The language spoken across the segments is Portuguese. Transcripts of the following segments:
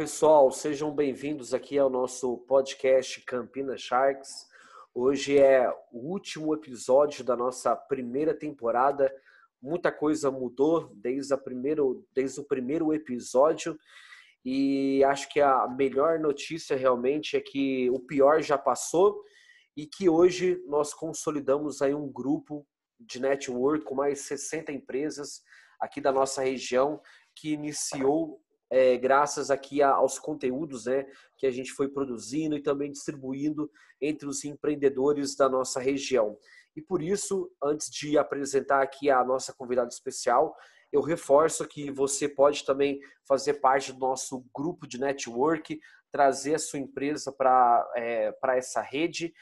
pessoal, sejam bem-vindos aqui ao nosso podcast Campinas Sharks. Hoje é o último episódio da nossa primeira temporada. Muita coisa mudou desde, a primeiro, desde o primeiro episódio e acho que a melhor notícia realmente é que o pior já passou e que hoje nós consolidamos aí um grupo de network com mais 60 empresas aqui da nossa região que iniciou é, graças aqui aos conteúdos né, que a gente foi produzindo e também distribuindo entre os empreendedores da nossa região. E por isso, antes de apresentar aqui a nossa convidada especial, eu reforço que você pode também fazer parte do nosso grupo de network, trazer a sua empresa para é, essa rede.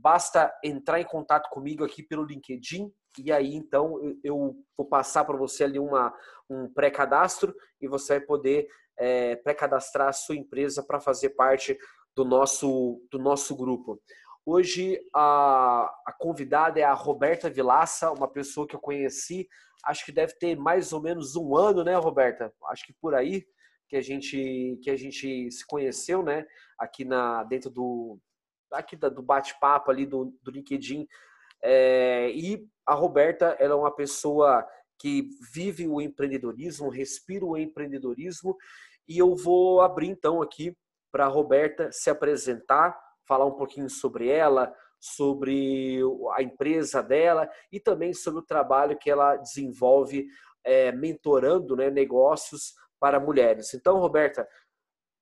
Basta entrar em contato comigo aqui pelo LinkedIn e aí então eu vou passar para você ali uma, um pré-cadastro e você vai poder é, pré-cadastrar a sua empresa para fazer parte do nosso, do nosso grupo. Hoje a, a convidada é a Roberta Vilaça, uma pessoa que eu conheci, acho que deve ter mais ou menos um ano, né, Roberta? Acho que por aí que a gente que a gente se conheceu, né? Aqui na dentro do aqui do bate-papo ali do, do LinkedIn. É, e a Roberta ela é uma pessoa que vive o empreendedorismo, respira o empreendedorismo, e eu vou abrir então aqui para a Roberta se apresentar, falar um pouquinho sobre ela, sobre a empresa dela e também sobre o trabalho que ela desenvolve é, mentorando né, negócios para mulheres. Então, Roberta,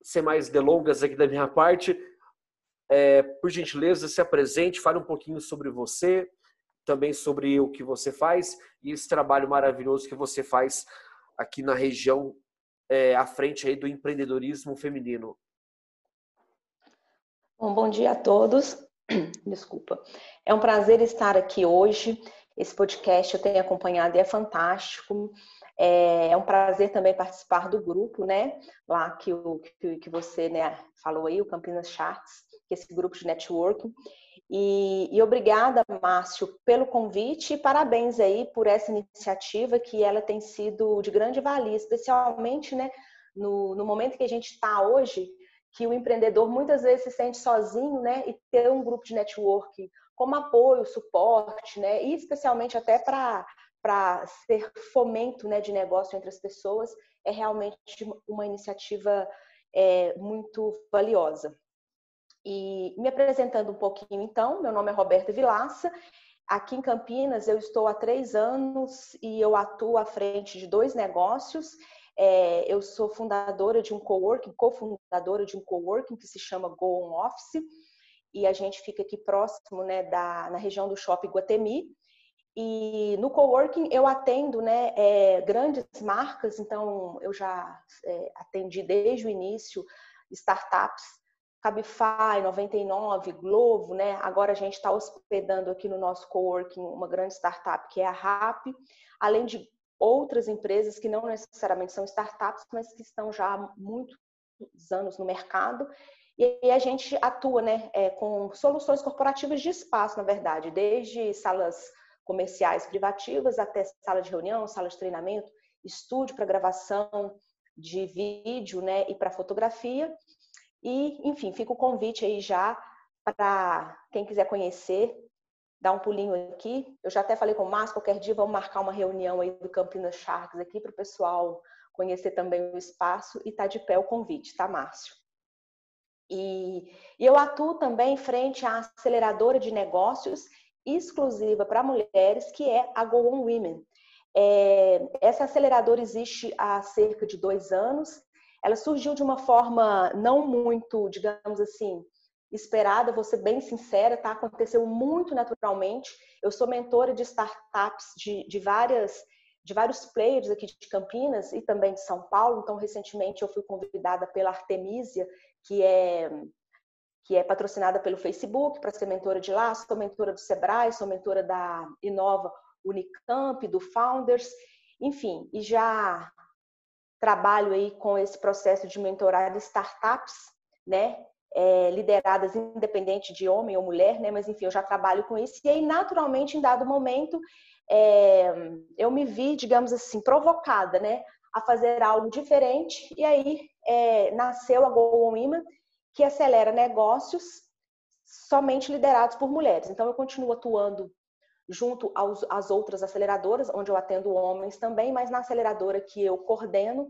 sem mais delongas aqui da minha parte, é, por gentileza, se apresente, fale um pouquinho sobre você, também sobre o que você faz e esse trabalho maravilhoso que você faz aqui na região é, à frente aí do empreendedorismo feminino. Bom, bom dia a todos. Desculpa. É um prazer estar aqui hoje. Esse podcast eu tenho acompanhado e é fantástico. É, é um prazer também participar do grupo, né? Lá que, o, que, que você né, falou aí, o Campinas Charts, esse grupo de networking. E, e, obrigada, Márcio, pelo convite e parabéns aí por essa iniciativa que ela tem sido de grande valia, especialmente né, no, no momento que a gente está hoje, que o empreendedor muitas vezes se sente sozinho, né, e ter um grupo de networking como apoio, suporte, né, e especialmente até para para ser fomento né, de negócio entre as pessoas, é realmente uma iniciativa é, muito valiosa. E me apresentando um pouquinho, então, meu nome é Roberta Vilaça. Aqui em Campinas, eu estou há três anos e eu atuo à frente de dois negócios. É, eu sou fundadora de um coworking, cofundadora de um coworking que se chama Go On Office, e a gente fica aqui próximo, né, da, na região do Shopping Guatemi. E no coworking eu atendo né, é, grandes marcas, então eu já é, atendi desde o início startups, Cabify, 99, Glovo, né? Agora a gente está hospedando aqui no nosso coworking uma grande startup que é a RAP, além de outras empresas que não necessariamente são startups, mas que estão já há muitos anos no mercado. E a gente atua né, é, com soluções corporativas de espaço, na verdade, desde salas comerciais privativas, até sala de reunião, sala de treinamento, estúdio para gravação de vídeo né, e para fotografia. E, enfim, fica o convite aí já para quem quiser conhecer, dar um pulinho aqui. Eu já até falei com o Márcio, qualquer dia vamos marcar uma reunião aí do Campinas Sharks aqui para o pessoal conhecer também o espaço e tá de pé o convite, tá, Márcio? E, e eu atuo também frente à aceleradora de negócios exclusiva para mulheres, que é a Go On Women. É, essa aceleradora existe há cerca de dois anos. Ela surgiu de uma forma não muito, digamos assim, esperada, vou ser bem sincera, tá? Aconteceu muito naturalmente. Eu sou mentora de startups de, de várias de vários players aqui de Campinas e também de São Paulo. Então, recentemente eu fui convidada pela Artemisia, que é que é patrocinada pelo Facebook, para ser mentora de lá, sou mentora do Sebrae, sou mentora da Inova Unicamp, do Founders, enfim, e já trabalho aí com esse processo de mentorar startups, né, é, lideradas independente de homem ou mulher, né, mas enfim, eu já trabalho com isso, e aí naturalmente, em dado momento, é, eu me vi, digamos assim, provocada, né, a fazer algo diferente. E aí é, nasceu a Go Women, que acelera negócios somente liderados por mulheres. Então eu continuo atuando junto aos, às outras aceleradoras, onde eu atendo homens também, mas na aceleradora que eu coordeno,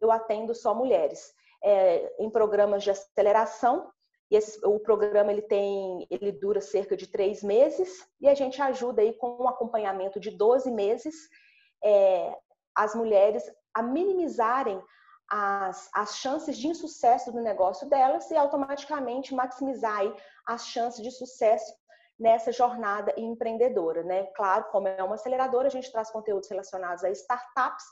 eu atendo só mulheres. É, em programas de aceleração, e esse, o programa ele tem, ele dura cerca de três meses e a gente ajuda aí com um acompanhamento de 12 meses é, as mulheres a minimizarem as, as chances de insucesso do negócio delas e automaticamente maximizar aí as chances de sucesso nessa jornada empreendedora, né? Claro, como é uma aceleradora, a gente traz conteúdos relacionados a startups,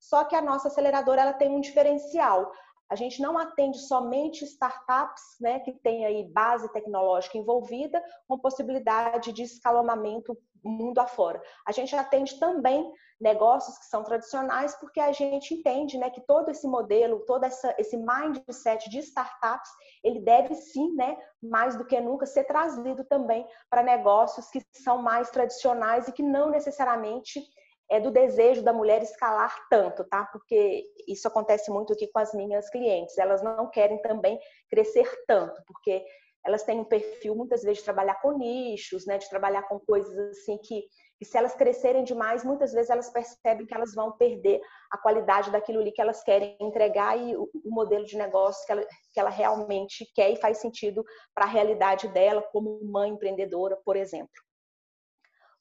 só que a nossa aceleradora ela tem um diferencial. A gente não atende somente startups, né, que tem aí base tecnológica envolvida, com possibilidade de escalonamento mundo afora. A gente atende também negócios que são tradicionais, porque a gente entende, né, que todo esse modelo, todo essa, esse mindset de startups, ele deve sim, né, mais do que nunca, ser trazido também para negócios que são mais tradicionais e que não necessariamente é do desejo da mulher escalar tanto, tá? Porque isso acontece muito aqui com as minhas clientes. Elas não querem também crescer tanto, porque elas têm um perfil muitas vezes de trabalhar com nichos, né? De trabalhar com coisas assim que, que se elas crescerem demais, muitas vezes elas percebem que elas vão perder a qualidade daquilo ali que elas querem entregar e o, o modelo de negócio que ela, que ela realmente quer e faz sentido para a realidade dela como mãe empreendedora, por exemplo.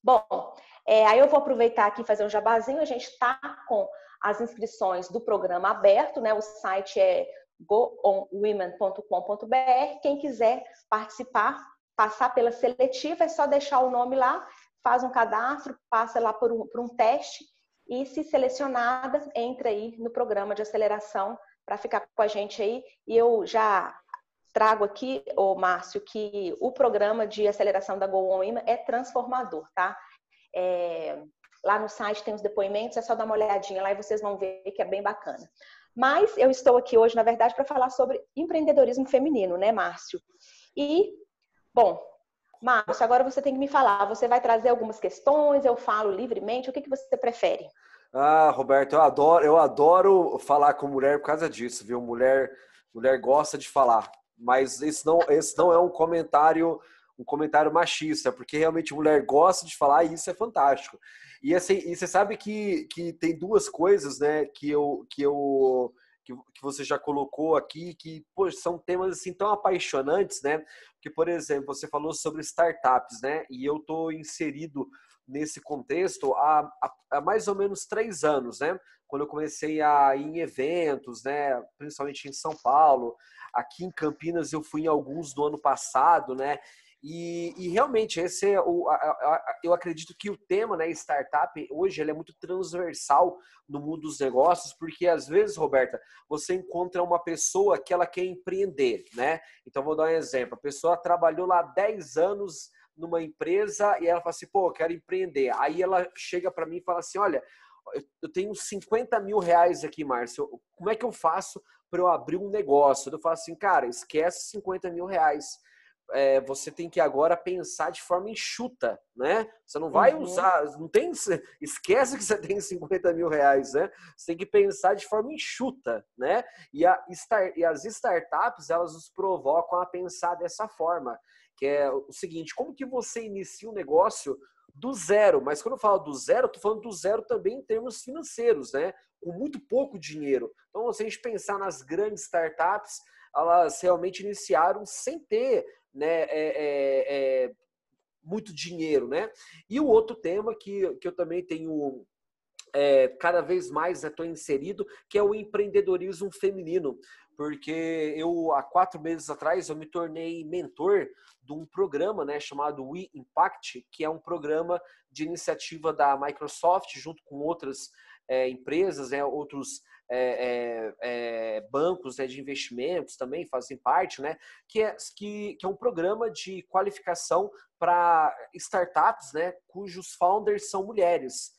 Bom, é, aí eu vou aproveitar aqui e fazer um jabazinho. A gente está com as inscrições do programa aberto, né? O site é goonwomen.com.br. Quem quiser participar, passar pela seletiva, é só deixar o nome lá, faz um cadastro, passa lá por um, por um teste e, se selecionada, entra aí no programa de aceleração para ficar com a gente aí. E eu já trago aqui, o Márcio, que o programa de aceleração da Go Women é transformador, tá? É, lá no site tem os depoimentos, é só dar uma olhadinha lá e vocês vão ver que é bem bacana. Mas eu estou aqui hoje, na verdade, para falar sobre empreendedorismo feminino, né, Márcio? E, bom, Márcio, agora você tem que me falar. Você vai trazer algumas questões, eu falo livremente, o que, que você prefere? Ah, Roberto, eu adoro, eu adoro falar com mulher por causa disso, viu? Mulher, mulher gosta de falar. Mas esse não, esse não é um comentário um comentário machista, porque realmente mulher gosta de falar e isso é fantástico. E assim, e você sabe que, que tem duas coisas, né, que eu que eu que, que você já colocou aqui que pô, são temas assim tão apaixonantes, né? Que por exemplo, você falou sobre startups, né? E eu tô inserido nesse contexto há, há, há mais ou menos três anos, né? Quando eu comecei a ir em eventos, né? Principalmente em São Paulo, aqui em Campinas eu fui em alguns do ano passado, né? E, e, realmente, esse é o, a, a, eu acredito que o tema, né, startup, hoje ele é muito transversal no mundo dos negócios, porque às vezes, Roberta, você encontra uma pessoa que ela quer empreender, né? Então, vou dar um exemplo. A pessoa trabalhou lá 10 anos numa empresa e ela fala assim, pô, eu quero empreender. Aí ela chega para mim e fala assim, olha, eu tenho 50 mil reais aqui, Márcio, como é que eu faço para eu abrir um negócio? Eu falo assim, cara, esquece 50 mil reais é, você tem que agora pensar de forma enxuta, né? Você não vai uhum. usar, não tem, esquece que você tem 50 mil reais, né? Você tem que pensar de forma enxuta, né? E, a, e as startups, elas nos provocam a pensar dessa forma, que é o seguinte, como que você inicia um negócio do zero, mas quando eu falo do zero, eu tô falando do zero também em termos financeiros, né? Com muito pouco dinheiro. Então, se a gente pensar nas grandes startups, elas realmente iniciaram sem ter né, é, é, é, muito dinheiro, né? E o outro tema que, que eu também tenho é, cada vez mais estou né, inserido, que é o empreendedorismo feminino, porque eu há quatro meses atrás eu me tornei mentor de um programa, né, chamado We Impact, que é um programa de iniciativa da Microsoft junto com outras é, empresas, né, outros é, é, é, bancos né, de investimentos também fazem parte, né, que, é, que, que é um programa de qualificação para startups né, cujos founders são mulheres.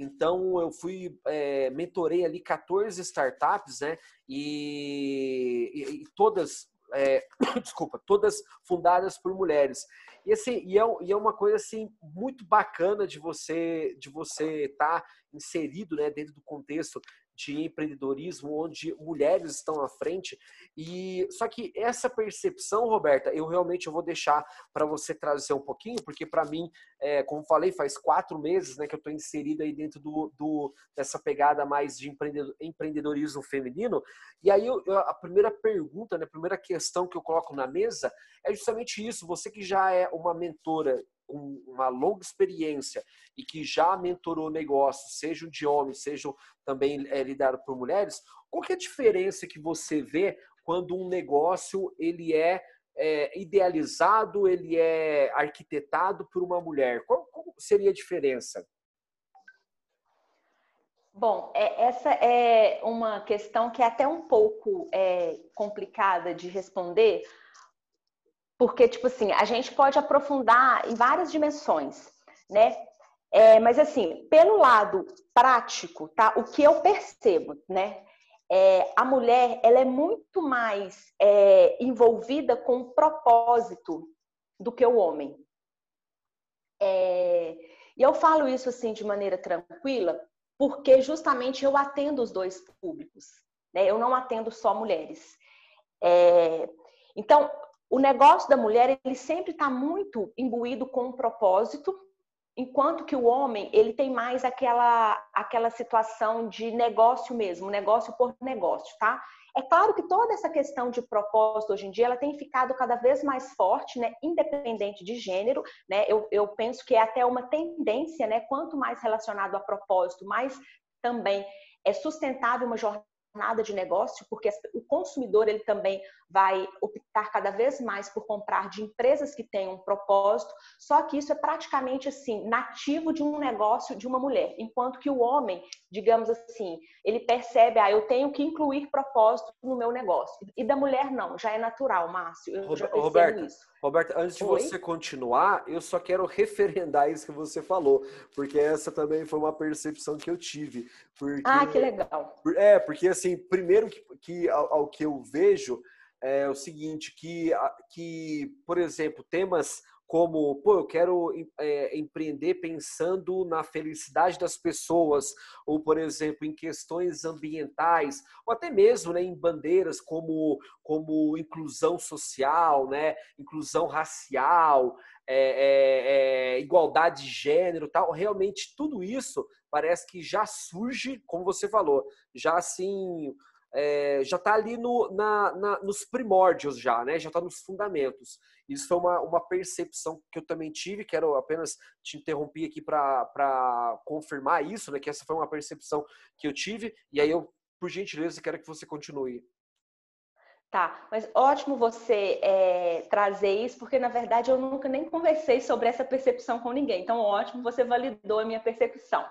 Então, eu fui, é, mentorei ali 14 startups, né? E, e, e todas, é, desculpa, todas fundadas por mulheres. E assim, e é, e é, uma coisa assim muito bacana de você de você estar tá inserido, né, dentro do contexto de empreendedorismo onde mulheres estão à frente. E só que essa percepção, Roberta, eu realmente vou deixar para você trazer um pouquinho, porque para mim, é, como falei, faz quatro meses né, que eu estou inserido aí dentro do, do, dessa pegada mais de empreendedorismo feminino. E aí eu, a primeira pergunta, né, a primeira questão que eu coloco na mesa é justamente isso. Você que já é uma mentora com uma longa experiência e que já mentorou negócios, sejam de homens, sejam também é, por mulheres, qual é a diferença que você vê quando um negócio ele é, é idealizado, ele é arquitetado por uma mulher? Qual, qual seria a diferença? Bom, é, essa é uma questão que é até um pouco é, complicada de responder, porque, tipo assim, a gente pode aprofundar em várias dimensões, né? É, mas, assim, pelo lado prático, tá? O que eu percebo, né? É, a mulher, ela é muito mais é, envolvida com o propósito do que o homem. É, e eu falo isso, assim, de maneira tranquila, porque justamente eu atendo os dois públicos, né? Eu não atendo só mulheres. É, então, o negócio da mulher ele sempre está muito imbuído com um propósito, enquanto que o homem ele tem mais aquela aquela situação de negócio mesmo, negócio por negócio, tá? É claro que toda essa questão de propósito hoje em dia ela tem ficado cada vez mais forte, né? Independente de gênero, né? Eu, eu penso que é até uma tendência, né? Quanto mais relacionado a propósito, mais também é sustentável uma jornada jornada de negócio, porque o consumidor ele também vai optar cada vez mais por comprar de empresas que têm um propósito, só que isso é praticamente assim, nativo de um negócio de uma mulher, enquanto que o homem, digamos assim, ele percebe, ah, eu tenho que incluir propósito no meu negócio. E da mulher não, já é natural, Márcio, eu já percebo Roberta, isso. Roberta, antes de Oi? você continuar, eu só quero referendar isso que você falou, porque essa também foi uma percepção que eu tive. Porque, ah, que legal. É, porque assim, primeiro que, que ao, ao que eu vejo é o seguinte, que, que por exemplo, temas como, pô, eu quero é, empreender pensando na felicidade das pessoas, ou, por exemplo, em questões ambientais, ou até mesmo né, em bandeiras como, como inclusão social, né, inclusão racial, é, é, igualdade de gênero tal. Realmente, tudo isso parece que já surge, como você falou, já assim é, já está ali no, na, na, nos primórdios já, né? Já está nos fundamentos. Isso foi uma, uma percepção que eu também tive, quero apenas te interromper aqui para confirmar isso, né? Que essa foi uma percepção que eu tive, e aí eu, por gentileza, quero que você continue. Tá, mas ótimo você é, trazer isso, porque na verdade eu nunca nem conversei sobre essa percepção com ninguém. Então, ótimo, você validou a minha percepção.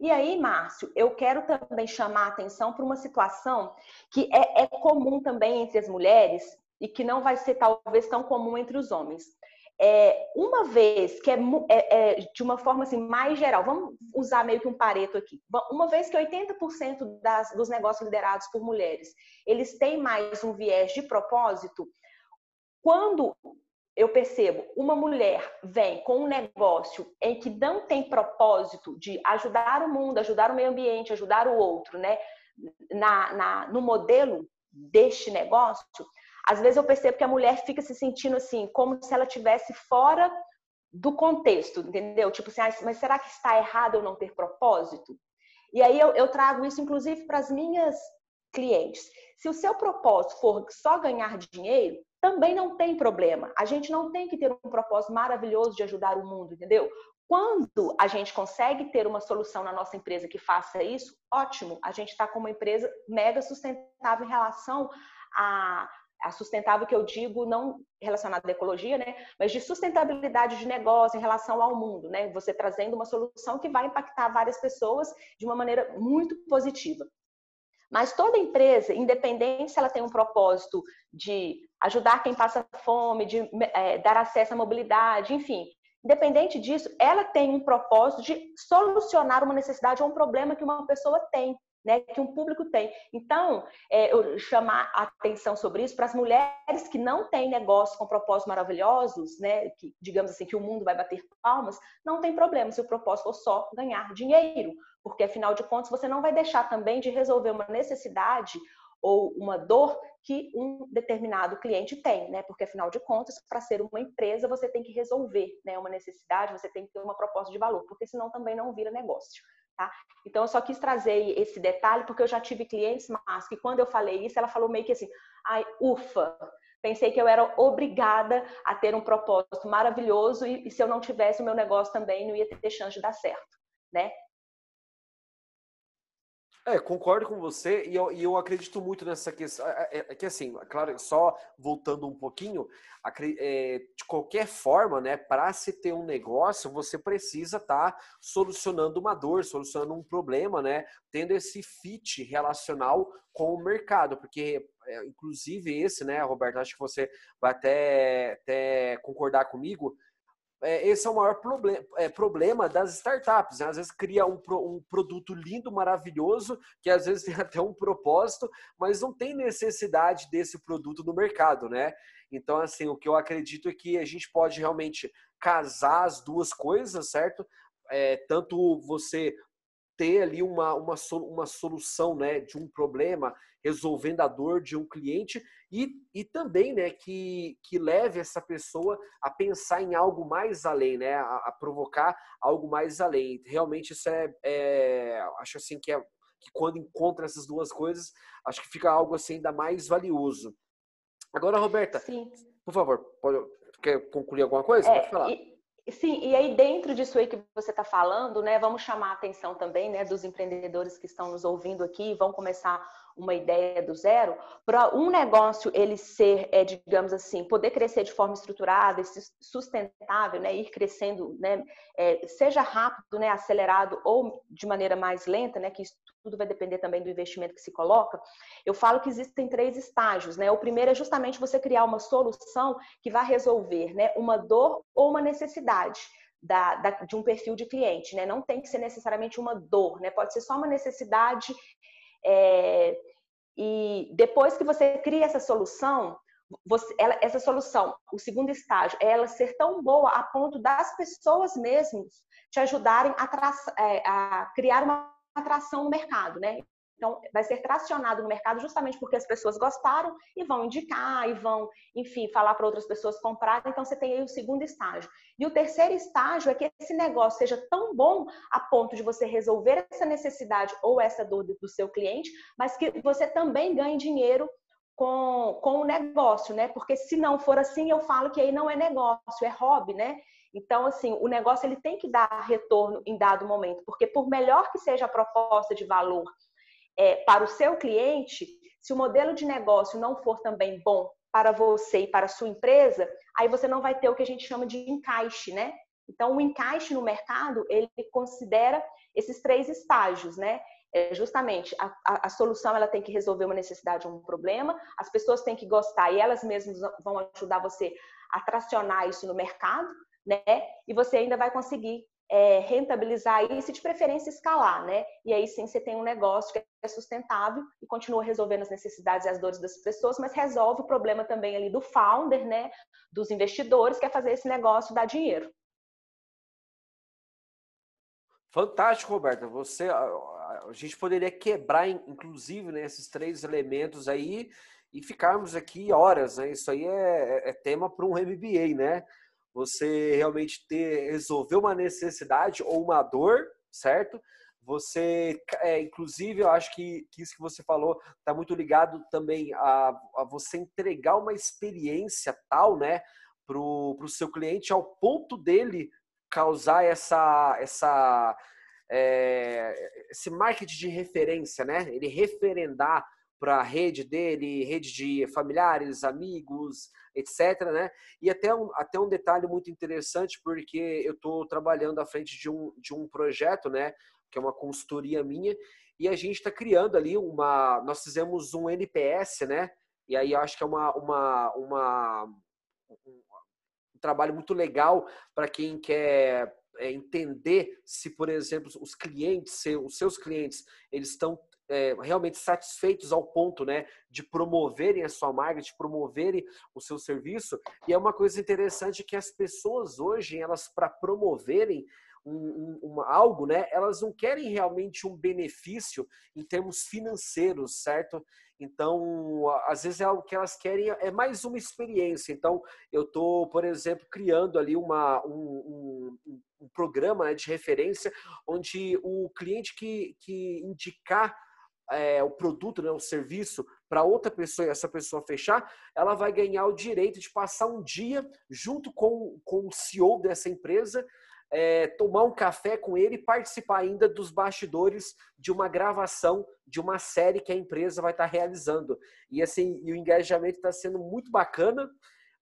E aí, Márcio, eu quero também chamar a atenção para uma situação que é, é, comum também entre as mulheres e que não vai ser talvez tão comum entre os homens. É, uma vez que é, é, é, de uma forma assim mais geral, vamos usar meio que um pareto aqui. Uma vez que 80% das, dos negócios liderados por mulheres, eles têm mais um viés de propósito, quando eu percebo uma mulher vem com um negócio em que não tem propósito de ajudar o mundo, ajudar o meio ambiente, ajudar o outro, né? Na, na, no modelo deste negócio, às vezes eu percebo que a mulher fica se sentindo assim, como se ela tivesse fora do contexto, entendeu? Tipo assim, ah, mas será que está errado eu não ter propósito? E aí eu, eu trago isso, inclusive, para as minhas clientes. Se o seu propósito for só ganhar dinheiro, também não tem problema. A gente não tem que ter um propósito maravilhoso de ajudar o mundo, entendeu? Quando a gente consegue ter uma solução na nossa empresa que faça isso, ótimo. A gente está com uma empresa mega sustentável em relação a, a sustentável que eu digo não relacionada à ecologia, né, mas de sustentabilidade de negócio em relação ao mundo, né? Você trazendo uma solução que vai impactar várias pessoas de uma maneira muito positiva. Mas toda empresa, independente se ela tem um propósito de ajudar quem passa fome, de é, dar acesso à mobilidade, enfim, independente disso, ela tem um propósito de solucionar uma necessidade ou um problema que uma pessoa tem. Né, que um público tem. Então, é, eu chamar a atenção sobre isso para as mulheres que não têm negócio com propósitos maravilhosos, né, que digamos assim que o mundo vai bater palmas, não tem problema se o propósito for só ganhar dinheiro, porque afinal de contas você não vai deixar também de resolver uma necessidade ou uma dor que um determinado cliente tem, né? Porque afinal de contas, para ser uma empresa, você tem que resolver, né, uma necessidade, você tem que ter uma proposta de valor, porque senão também não vira negócio. Tá? Então, eu só quis trazer esse detalhe porque eu já tive clientes, mas que quando eu falei isso, ela falou meio que assim: ai, ufa, pensei que eu era obrigada a ter um propósito maravilhoso e, e se eu não tivesse o meu negócio também, não ia ter chance de dar certo, né? É, concordo com você e eu, e eu acredito muito nessa questão. É, é, é que assim, claro, só voltando um pouquinho, é, de qualquer forma, né, para se ter um negócio, você precisa estar tá solucionando uma dor, solucionando um problema, né, tendo esse fit relacional com o mercado, porque é, inclusive esse, né, Roberto, acho que você vai até, até concordar comigo, é, esse é o maior problema, é, problema das startups. Né? Às vezes cria um, um, produto lindo, maravilhoso, que às vezes tem até um propósito, mas não tem necessidade desse produto no mercado, né? Então, assim, o que eu acredito é que a gente pode realmente casar as duas coisas, certo? É, tanto você ter ali uma, uma, uma solução né, de um problema, resolvendo a dor de um cliente e, e também né, que, que leve essa pessoa a pensar em algo mais além, né, a, a provocar algo mais além. Realmente isso é, é, acho assim que, é, que quando encontra essas duas coisas, acho que fica algo assim ainda mais valioso. Agora, Roberta, Sim. por favor, pode, quer concluir alguma coisa? É, pode falar. E Sim, e aí dentro disso aí que você está falando, né, vamos chamar a atenção também, né, dos empreendedores que estão nos ouvindo aqui, vão começar uma ideia do zero, para um negócio ele ser, é, digamos assim, poder crescer de forma estruturada e sustentável, né, ir crescendo, né, é, seja rápido, né, acelerado ou de maneira mais lenta, né, que isso tudo vai depender também do investimento que se coloca. Eu falo que existem três estágios, né? O primeiro é justamente você criar uma solução que vai resolver, né, uma dor ou uma necessidade. Da, da, de um perfil de cliente, né? Não tem que ser necessariamente uma dor, né? Pode ser só uma necessidade é, e depois que você cria essa solução, você, ela, essa solução, o segundo estágio, é ela ser tão boa a ponto das pessoas mesmas te ajudarem a, é, a criar uma atração no mercado, né? Então, vai ser tracionado no mercado justamente porque as pessoas gostaram e vão indicar e vão, enfim, falar para outras pessoas comprarem. Então, você tem aí o segundo estágio. E o terceiro estágio é que esse negócio seja tão bom a ponto de você resolver essa necessidade ou essa dor do seu cliente, mas que você também ganhe dinheiro com, com o negócio, né? Porque se não for assim, eu falo que aí não é negócio, é hobby, né? Então, assim, o negócio ele tem que dar retorno em dado momento, porque por melhor que seja a proposta de valor é, para o seu cliente, se o modelo de negócio não for também bom para você e para a sua empresa, aí você não vai ter o que a gente chama de encaixe, né? Então, o encaixe no mercado, ele considera esses três estágios, né? É justamente, a, a, a, solução ela tem que resolver uma necessidade ou um problema, as pessoas têm que gostar e elas mesmas vão ajudar você a tracionar isso no mercado, né? E você ainda vai conseguir é, rentabilizar isso e de preferência escalar, né? E aí sim você tem um negócio que é sustentável e continua resolvendo as necessidades e as dores das pessoas, mas resolve o problema também ali do founder, né? Dos investidores, que é fazer esse negócio dar dinheiro. Fantástico, Roberta. Você, a, gente poderia quebrar, inclusive, né, esses três elementos aí e ficarmos aqui horas, né? Isso aí é, é tema para um MBA, né? Você realmente ter resolver uma necessidade ou uma dor, certo? Você, é, inclusive, eu acho que, que, isso que você falou está muito ligado também a, a, você entregar uma experiência tal, né, para o seu cliente ao ponto dele causar essa, essa é, esse marketing de referência, né? Ele referendar para a rede dele, rede de familiares, amigos, etc. Né? E até um, até um detalhe muito interessante, porque eu estou trabalhando à frente de um, de um projeto, né? que é uma consultoria minha, e a gente está criando ali uma. Nós fizemos um NPS, né? E aí acho que é uma, uma, uma um, um trabalho muito legal para quem quer é, entender se, por exemplo, os clientes, os seus clientes, eles estão é, realmente satisfeitos ao ponto né, de promoverem a sua marca, de promoverem o seu serviço. E é uma coisa interessante que as pessoas hoje, elas para promoverem um, um, algo, né? Elas não querem realmente um benefício em termos financeiros, certo? Então, às vezes é algo que elas querem, é mais uma experiência. Então, eu estou, por exemplo, criando ali uma, um, um, um programa né, de referência onde o cliente que, que indicar é, o produto, né, o serviço para outra pessoa e essa pessoa fechar, ela vai ganhar o direito de passar um dia junto com, com o CEO dessa empresa é, tomar um café com ele e participar ainda dos bastidores de uma gravação de uma série que a empresa vai estar tá realizando. E assim, e o engajamento está sendo muito bacana,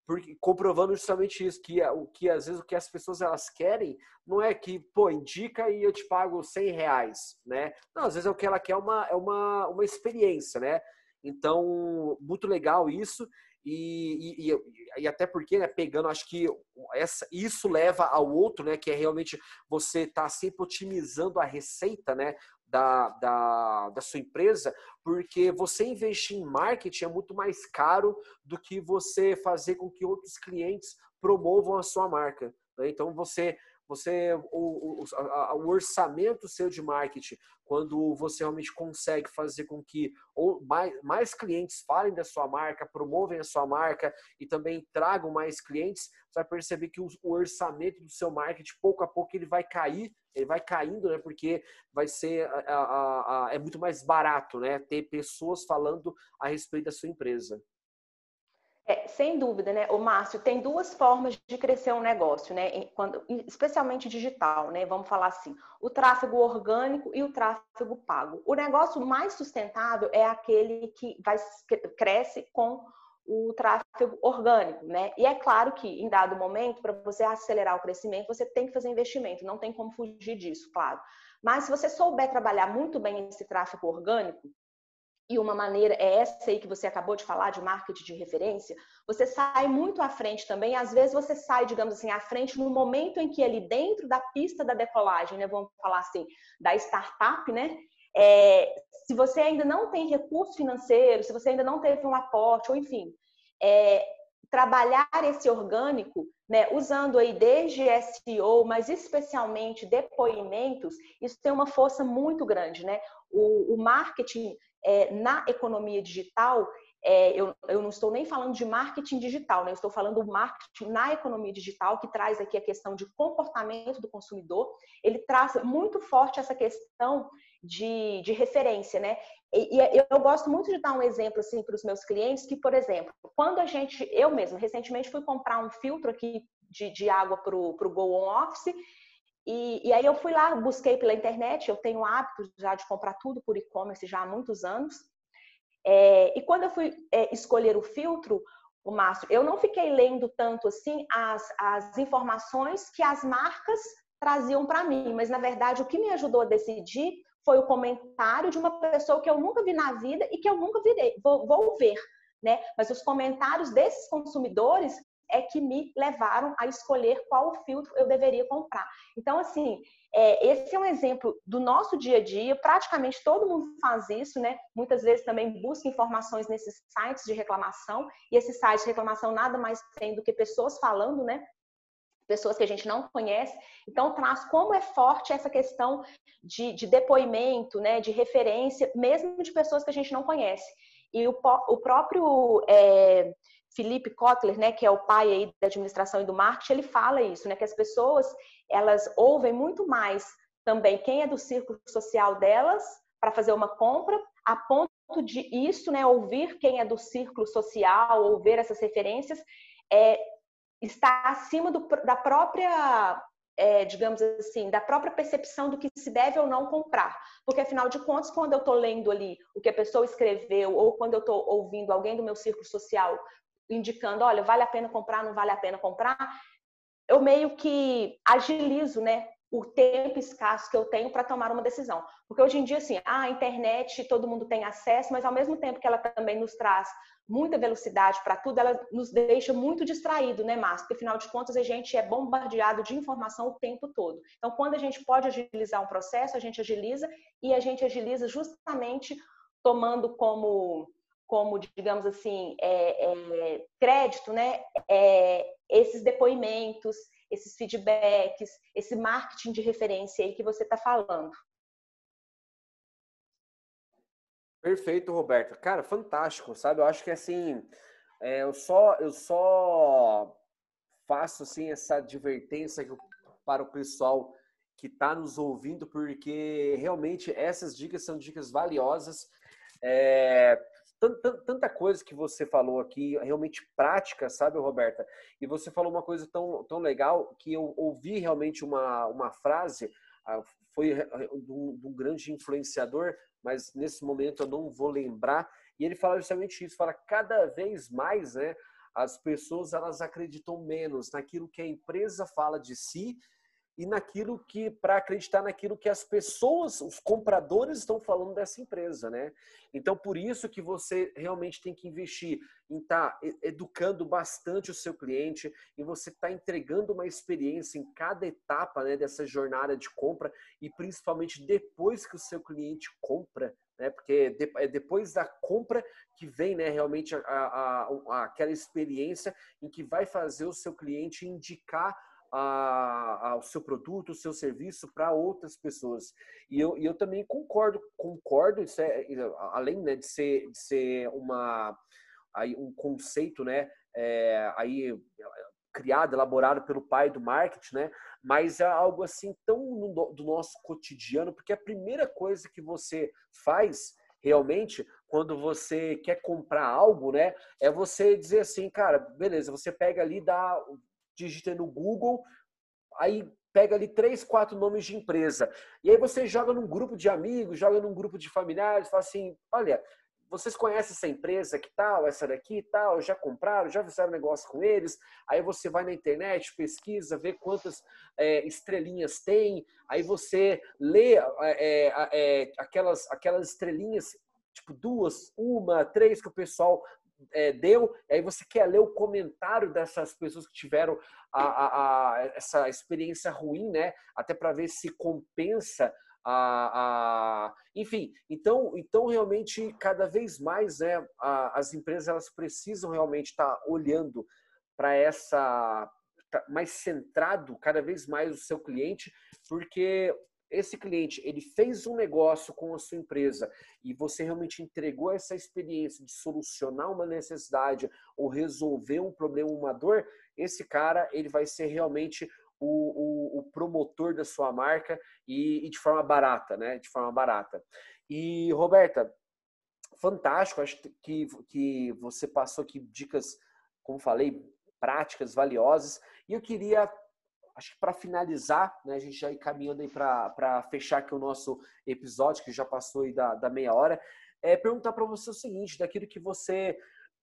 porque comprovando justamente isso, que o que às vezes o que as pessoas elas querem não é que, pô, indica e eu te pago 100 reais, né? Não, às vezes é o que ela quer é uma, é uma, uma experiência, né? Então, muito legal isso. E, e, e, até porque, né, pegando, acho que essa, isso leva ao outro, né, que é realmente você tá sempre otimizando a receita, né, da, da, da sua empresa, porque você investir em marketing é muito mais caro do que você fazer com que outros clientes promovam a sua marca. Né? Então, você você o, o, a, o, orçamento seu de marketing, quando você realmente consegue fazer com que ou mais, mais clientes falem da sua marca, promovem a sua marca e também tragam mais clientes, você vai perceber que o, o orçamento do seu marketing, pouco a pouco, ele vai cair, ele vai caindo, né? Porque vai ser a, a, a, é muito mais barato, né? Ter pessoas falando a respeito da sua empresa. É, sem dúvida, né? O Márcio tem duas formas de crescer um negócio, né? Quando, especialmente digital, né? Vamos falar assim, o tráfego orgânico e o tráfego pago. O negócio mais sustentável é aquele que vai cresce com o tráfego orgânico, né? E é claro que em dado momento, para você acelerar o crescimento, você tem que fazer investimento, não tem como fugir disso, claro. Mas se você souber trabalhar muito bem esse tráfego orgânico, e uma maneira é essa aí que você acabou de falar, de marketing de referência, você sai muito à frente também. Às vezes você sai, digamos assim, à frente no momento em que ali dentro da pista da decolagem, né, vamos falar assim, da startup, né, é, se você ainda não tem recurso financeiro, se você ainda não teve um aporte, ou enfim, é, trabalhar esse orgânico, né, usando aí desde SEO, mas especialmente depoimentos, isso tem uma força muito grande, né? O, o marketing é, na economia digital, é, eu, eu, não estou nem falando de marketing digital, né? eu estou falando do marketing na economia digital, que traz aqui a questão de comportamento do consumidor. Ele traz muito forte essa questão de, de referência, né? E, e, eu gosto muito de dar um exemplo assim para os meus clientes, que, por exemplo, quando a gente, eu mesma, recentemente fui comprar um filtro aqui de, de água para o Go On Office, e, e, aí eu fui lá, busquei pela internet, eu tenho hábito já de comprar tudo por e-commerce já há muitos anos. É, e quando eu fui é, escolher o filtro, o Márcio, eu não fiquei lendo tanto assim as, as informações que as marcas traziam para mim, mas na verdade o que me ajudou a decidir foi o comentário de uma pessoa que eu nunca vi na vida e que eu nunca virei, vou, vou ver. Né? Mas os comentários desses consumidores é que me levaram a escolher qual filtro eu deveria comprar. Então, assim, é, esse é um exemplo do nosso dia a dia. Praticamente todo mundo faz isso, né? Muitas vezes também busca informações nesses sites de reclamação. E esses sites de reclamação nada mais tem do que pessoas falando, né? Pessoas que a gente não conhece. Então, traz como é forte essa questão de, de depoimento, né? De referência, mesmo de pessoas que a gente não conhece. E o, o próprio é, Felipe Kotler, né, que é o pai aí da administração e do marketing, ele fala isso, né, que as pessoas elas ouvem muito mais também quem é do círculo social delas para fazer uma compra, a ponto de isso, né, ouvir quem é do círculo social, ouvir essas referências, é, está acima do, da própria é, digamos assim, da própria percepção do que se deve ou não comprar. Porque, afinal de contas, quando eu estou lendo ali o que a pessoa escreveu, ou quando eu estou ouvindo alguém do meu círculo social indicando, olha, vale a pena comprar, não vale a pena comprar, eu meio que agilizo, né, o tempo escasso que eu tenho para tomar uma decisão. Porque hoje em dia, assim, a internet, todo mundo tem acesso, mas ao mesmo tempo que ela também nos traz muita velocidade para tudo, ela nos deixa muito distraído, né, Márcio? Porque, afinal de contas, a gente é bombardeado de informação o tempo todo. Então, quando a gente pode agilizar um processo, a gente agiliza e a gente agiliza justamente tomando como como, digamos assim, é, é, crédito, né, é, esses depoimentos, esses feedbacks, esse marketing de referência aí que você está falando. Perfeito, Roberto. Cara, fantástico, sabe? Eu acho que assim, é, eu só eu só faço assim essa advertência para o pessoal que está nos ouvindo, porque realmente essas dicas são dicas valiosas. É, tanta coisa que você falou aqui, realmente prática, sabe, Roberta? E você falou uma coisa tão, tão legal que eu ouvi realmente uma, uma frase, foi de um, de um grande influenciador, mas nesse momento eu não vou lembrar. E ele fala justamente isso, fala cada vez mais, né? As pessoas elas acreditam menos naquilo que a empresa fala de si e naquilo que para acreditar naquilo que as pessoas, os compradores estão falando dessa empresa, né? Então por isso que você realmente tem que investir em estar tá educando bastante o seu cliente e você está entregando uma experiência em cada etapa né, dessa jornada de compra e principalmente depois que o seu cliente compra, né? Porque é depois da compra que vem né, realmente a, a, a, aquela experiência em que vai fazer o seu cliente indicar a, a, o seu produto, o seu serviço para outras pessoas. E eu, eu também concordo, concordo, é, além né, de, ser, de ser uma, aí, um conceito né, é, aí, criado, elaborado pelo pai do marketing, né? Mas é algo assim tão no, do nosso cotidiano, porque a primeira coisa que você faz realmente quando você quer comprar algo, né? É você dizer assim, cara, beleza, você pega ali, dá, digita no Google, aí pega ali três, quatro nomes de empresa. E aí você joga num grupo de amigos, joga num grupo de familiares, fala assim, olha, vocês conhecem essa empresa que tal, essa daqui e tal, já compraram, já fizeram negócio com eles, aí você vai na internet, pesquisa, vê quantas é, estrelinhas tem, aí você lê é, é, aquelas, aquelas estrelinhas, tipo duas, uma, três que o pessoal é, deu, aí você quer ler o comentário dessas pessoas que tiveram a, a, a essa experiência ruim, né? Até para ver se compensa a, a, enfim, então, então realmente cada vez mais, né, a, as empresas elas precisam realmente estar tá olhando para essa tá mais centrado cada vez mais o seu cliente, porque esse cliente ele fez um negócio com a sua empresa e você realmente entregou essa experiência de solucionar uma necessidade ou resolver um problema, uma dor, esse cara ele vai ser realmente o, o, o promotor da sua marca e, e, de forma barata, né? De forma barata. E Roberta, fantástico, acho que, que você passou aqui dicas, como falei, práticas, valiosas. E eu queria acho que para finalizar, né, a gente já ir caminhando aí para fechar aqui o nosso episódio, que já passou aí da, da meia hora, é perguntar para você o seguinte, daquilo que você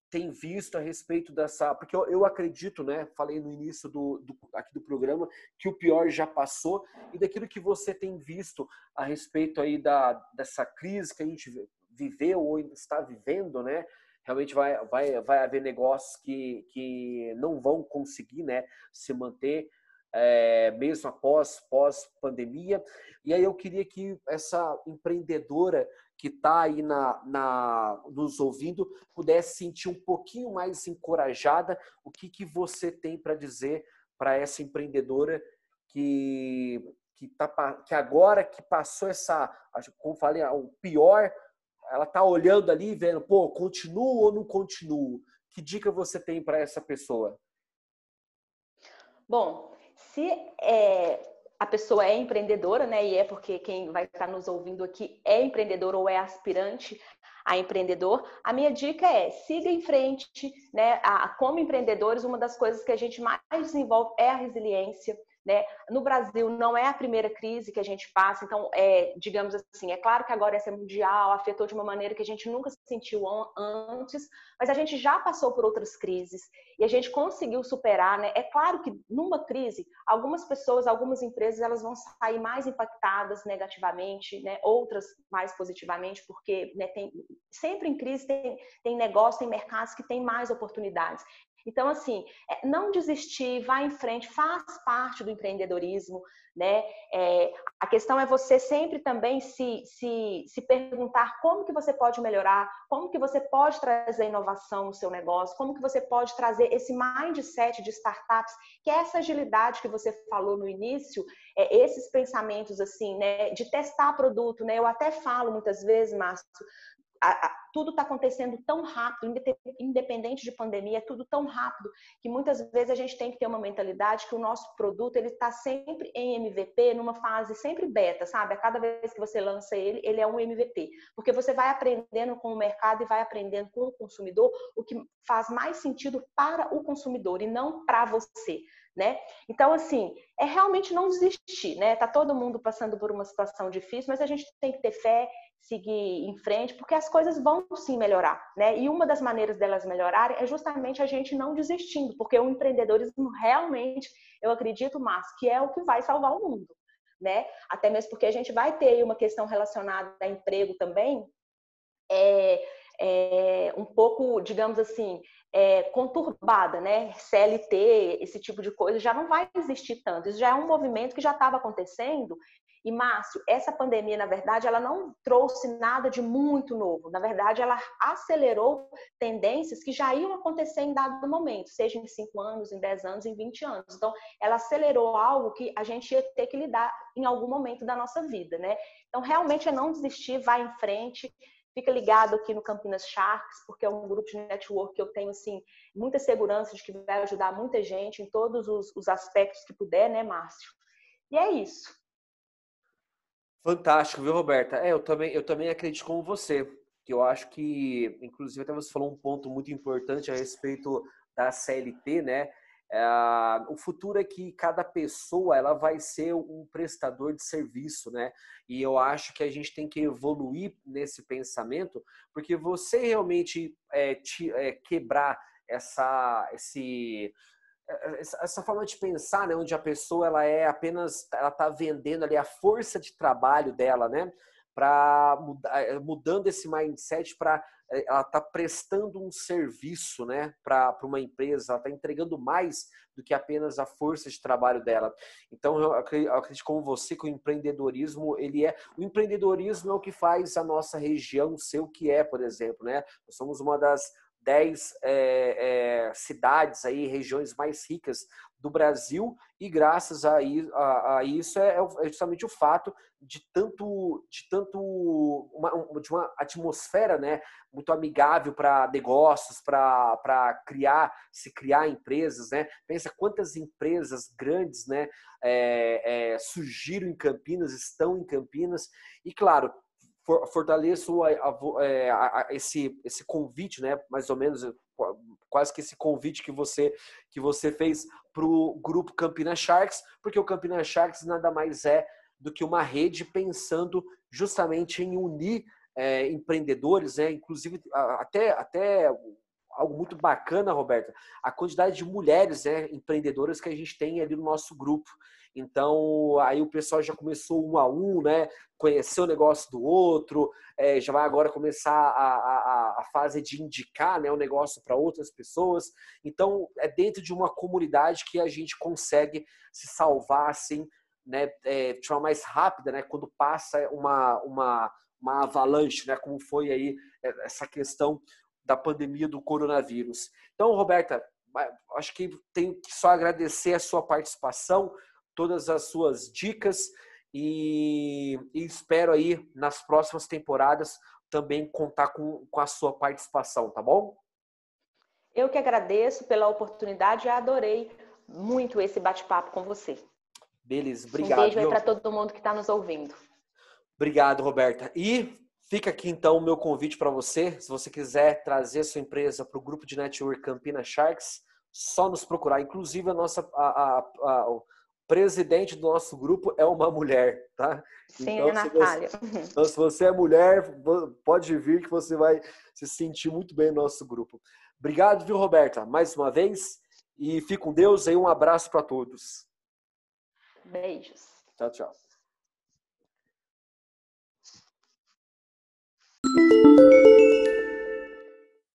tem visto a respeito dessa. Porque eu, eu acredito, né? Falei no início do, do, aqui do programa que o pior já passou, e daquilo que você tem visto a respeito aí da, dessa crise que a gente viveu ou ainda está vivendo, né? Realmente vai, vai, vai haver negócios que, que não vão conseguir né, se manter é, mesmo após pós-pandemia. E aí eu queria que essa empreendedora que está aí na, na, nos ouvindo pudesse sentir um pouquinho mais encorajada. O que, que você tem para dizer para essa empreendedora que, que, tá, que agora que passou essa, como falei, o pior, ela está olhando ali vendo, pô, continuo ou não continuo? Que dica você tem para essa pessoa? Bom, se é, a pessoa é empreendedora, né? E é porque quem vai estar nos ouvindo aqui é empreendedor ou é aspirante a empreendedor, a minha dica é siga em frente, né? A, como empreendedores, uma das coisas que a gente mais desenvolve é a resiliência. Né? No Brasil não é a primeira crise que a gente passa, então é, digamos assim, é claro que agora essa é mundial, afetou de uma maneira que a gente nunca sentiu antes, mas a gente já passou por outras crises e a gente conseguiu superar, né? É claro que numa crise, algumas pessoas, algumas empresas, elas vão sair mais impactadas negativamente, né? Outras mais positivamente, porque né, tem, sempre em crise tem, tem negócio, tem mercados que tem mais oportunidades. Então, assim, é, não desistir, vá em frente, faz parte do empreendedorismo, né? É, a questão é você sempre também se, se, se perguntar como que você pode melhorar, como que você pode trazer inovação no seu negócio, como que você pode trazer esse mindset de startups, que é essa agilidade que você falou no início, é, esses pensamentos assim, né, de testar produto, né? Eu até falo muitas vezes, Márcio, a, a, tudo está acontecendo tão rápido, independente de pandemia, é tudo tão rápido que muitas vezes a gente tem que ter uma mentalidade que o nosso produto ele está sempre em MVP, numa fase sempre beta, sabe? A cada vez que você lança ele, ele é um MVP, porque você vai aprendendo com o mercado e vai aprendendo com o consumidor o que faz mais sentido para o consumidor e não para você. Né? Então, assim, é realmente não desistir, né? Tá todo mundo passando por uma situação difícil, mas a gente tem que ter fé seguir em frente, porque as coisas vão sim melhorar, né? E uma das maneiras delas melhorarem é justamente a gente não desistindo, porque o empreendedorismo realmente, eu acredito, mais que é o que vai salvar o mundo, né? Até mesmo porque a gente vai ter uma questão relacionada a emprego também, é, é um pouco, digamos assim, é, conturbada, né? CLT, esse tipo de coisa já não vai existir tanto. Isso já é um movimento que já estava acontecendo e Márcio, essa pandemia, na verdade, ela não trouxe nada de muito novo. Na verdade, ela acelerou tendências que já iam acontecer em dado momento, seja em 5 anos, em 10 anos, em 20 anos. Então, ela acelerou algo que a gente ia ter que lidar em algum momento da nossa vida, né? Então, realmente é não desistir, vai em frente. Fica ligado aqui no Campinas Sharks, porque é um grupo de network que eu tenho, assim, muita segurança de que vai ajudar muita gente em todos os, os aspectos que puder, né, Márcio? E é isso. Fantástico, viu, Roberta? É, eu também, eu também acredito como você, que eu acho que, inclusive, até você falou um ponto muito importante a respeito da CLT, né? É, o futuro é que cada pessoa ela vai ser um prestador de serviço, né? E eu acho que a gente tem que evoluir nesse pensamento, porque você realmente é, te, é, quebrar essa, esse, essa forma de pensar, né, onde a pessoa ela é apenas, ela está vendendo ali a força de trabalho dela, né, para eh, mudando esse mindset para eh, ela está prestando um serviço, né, para uma empresa, ela está entregando mais do que apenas a força de trabalho dela. Então eu acredito como você que o empreendedorismo ele é, o empreendedorismo é o que faz a nossa região ser o que é, por exemplo, né? Nós somos uma das 10 é, é, cidades aí, regiões mais ricas do Brasil e graças a, a, a isso é, é, justamente o fato de tanto de tanto uma, de uma atmosfera né muito amigável para negócios para criar se criar empresas né. Pensa quantas empresas grandes né é, é, surgiram em Campinas estão em Campinas e claro fortaleço a, a, é, a, esse, esse convite, né? Mais ou menos quase que esse convite que você que você fez para o grupo Campinas Sharks, porque o Campinas Sharks nada mais é do que uma rede pensando justamente em unir é, empreendedores, né? Inclusive até até algo muito bacana, Roberta, a quantidade de mulheres né, empreendedoras que a gente tem ali no nosso grupo. Então, aí o pessoal já começou um a um, né? Conhecer o negócio do outro, é, já vai agora começar a, a, a fase de indicar né, o negócio para outras pessoas. Então, é dentro de uma comunidade que a gente consegue se salvar assim, né, é, de forma mais rápida, né? Quando passa uma, uma, uma avalanche, né? Como foi aí é, essa questão da pandemia do coronavírus. Então, Roberta, acho que tenho que só agradecer a sua participação todas as suas dicas e, e espero aí nas próximas temporadas também contar com, com a sua participação, tá bom? Eu que agradeço pela oportunidade e adorei muito esse bate-papo com você. Beleza, obrigado. Um beijo aí para todo mundo que está nos ouvindo. Obrigado, Roberta. E fica aqui então o meu convite para você. Se você quiser trazer sua empresa para o grupo de network Campina Sharks, só nos procurar. Inclusive a nossa a, a, a, presidente do nosso grupo é uma mulher, tá? Sim, então, é Natália. Você, então, se você é mulher, pode vir que você vai se sentir muito bem no nosso grupo. Obrigado, viu, Roberta, mais uma vez. E fique com Deus e um abraço para todos. Beijos. Tchau, tchau.